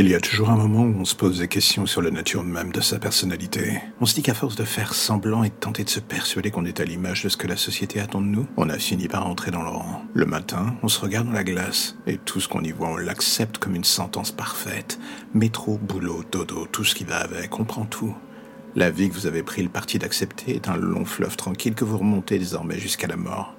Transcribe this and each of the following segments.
Il y a toujours un moment où on se pose des questions sur la nature même de sa personnalité. On se dit qu'à force de faire semblant et de tenter de se persuader qu'on est à l'image de ce que la société attend de nous, on a fini par entrer dans le rang. Le matin, on se regarde dans la glace et tout ce qu'on y voit, on l'accepte comme une sentence parfaite. Métro, boulot, dodo, tout ce qui va avec, on prend tout. La vie que vous avez pris le parti d'accepter est un long fleuve tranquille que vous remontez désormais jusqu'à la mort.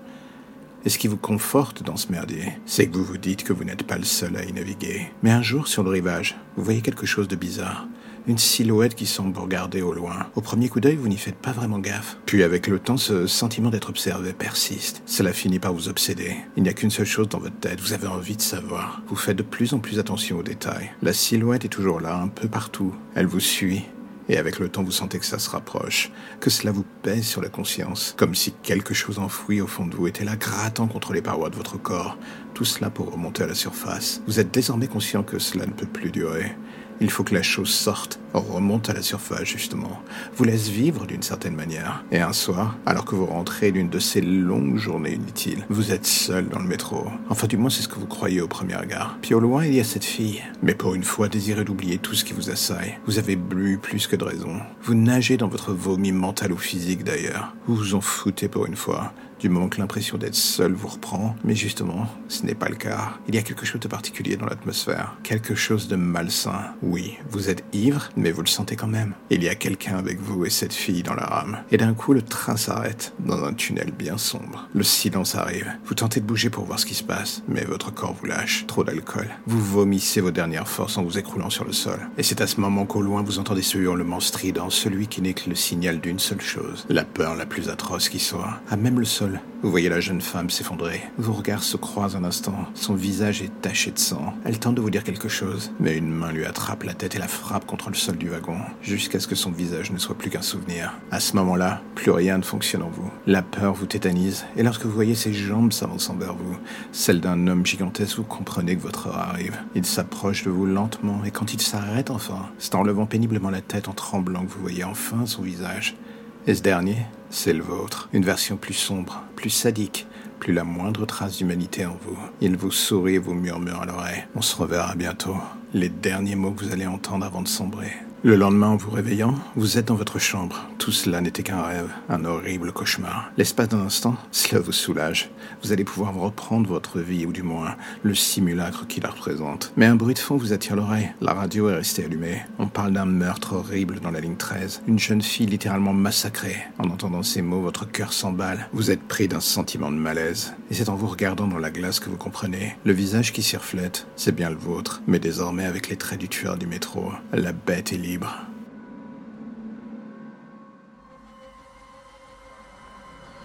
Et ce qui vous conforte dans ce merdier, c'est que vous vous dites que vous n'êtes pas le seul à y naviguer. Mais un jour, sur le rivage, vous voyez quelque chose de bizarre. Une silhouette qui semble vous regarder au loin. Au premier coup d'œil, vous n'y faites pas vraiment gaffe. Puis avec le temps, ce sentiment d'être observé persiste. Cela finit par vous obséder. Il n'y a qu'une seule chose dans votre tête, vous avez envie de savoir. Vous faites de plus en plus attention aux détails. La silhouette est toujours là, un peu partout. Elle vous suit, et avec le temps, vous sentez que ça se rapproche, que cela vous pèse sur la conscience, comme si quelque chose enfoui au fond de vous était là, grattant contre les parois de votre corps. Tout cela pour remonter à la surface. Vous êtes désormais conscient que cela ne peut plus durer. Il faut que la chose sorte, remonte à la surface justement, vous laisse vivre d'une certaine manière. Et un soir, alors que vous rentrez d'une de ces longues journées inutiles, vous êtes seul dans le métro. Enfin du moins c'est ce que vous croyez au premier regard. Puis au loin il y a cette fille. Mais pour une fois désirez d'oublier tout ce qui vous assaille. Vous avez bu plus que de raison. Vous nagez dans votre vomi mental ou physique d'ailleurs. Vous vous en foutez pour une fois du moment que l'impression d'être seul vous reprend. Mais justement, ce n'est pas le cas. Il y a quelque chose de particulier dans l'atmosphère. Quelque chose de malsain. Oui, vous êtes ivre, mais vous le sentez quand même. Il y a quelqu'un avec vous et cette fille dans la rame. Et d'un coup, le train s'arrête dans un tunnel bien sombre. Le silence arrive. Vous tentez de bouger pour voir ce qui se passe, mais votre corps vous lâche. Trop d'alcool. Vous vomissez vos dernières forces en vous écroulant sur le sol. Et c'est à ce moment qu'au loin, vous entendez ce hurlement strident, celui qui n'est que le signal d'une seule chose. La peur la plus atroce qui soit. À même le sol, vous voyez la jeune femme s'effondrer. Vos regards se croisent un instant. Son visage est taché de sang. Elle tente de vous dire quelque chose, mais une main lui attrape la tête et la frappe contre le sol du wagon, jusqu'à ce que son visage ne soit plus qu'un souvenir. À ce moment-là, plus rien ne fonctionne en vous. La peur vous tétanise, et lorsque vous voyez ses jambes s'avançant vers vous, celles d'un homme gigantesque, vous comprenez que votre heure arrive. Il s'approche de vous lentement, et quand il s'arrête enfin, c'est en levant péniblement la tête en tremblant que vous voyez enfin son visage. Et ce dernier, c'est le vôtre. Une version plus sombre, plus sadique, plus la moindre trace d'humanité en vous. Il vous sourit et vous murmure à l'oreille. On se reverra bientôt. Les derniers mots que vous allez entendre avant de sombrer. Le lendemain, en vous réveillant, vous êtes dans votre chambre. Tout cela n'était qu'un rêve, un horrible cauchemar. L'espace d'un instant, cela vous soulage. Vous allez pouvoir reprendre votre vie, ou du moins le simulacre qui la représente. Mais un bruit de fond vous attire l'oreille. La radio est restée allumée. On parle d'un meurtre horrible dans la ligne 13. Une jeune fille littéralement massacrée. En entendant ces mots, votre cœur s'emballe. Vous êtes pris d'un sentiment de malaise. Et c'est en vous regardant dans la glace que vous comprenez. Le visage qui s'y reflète, c'est bien le vôtre. Mais désormais avec les traits du tueur du métro. La bête est libre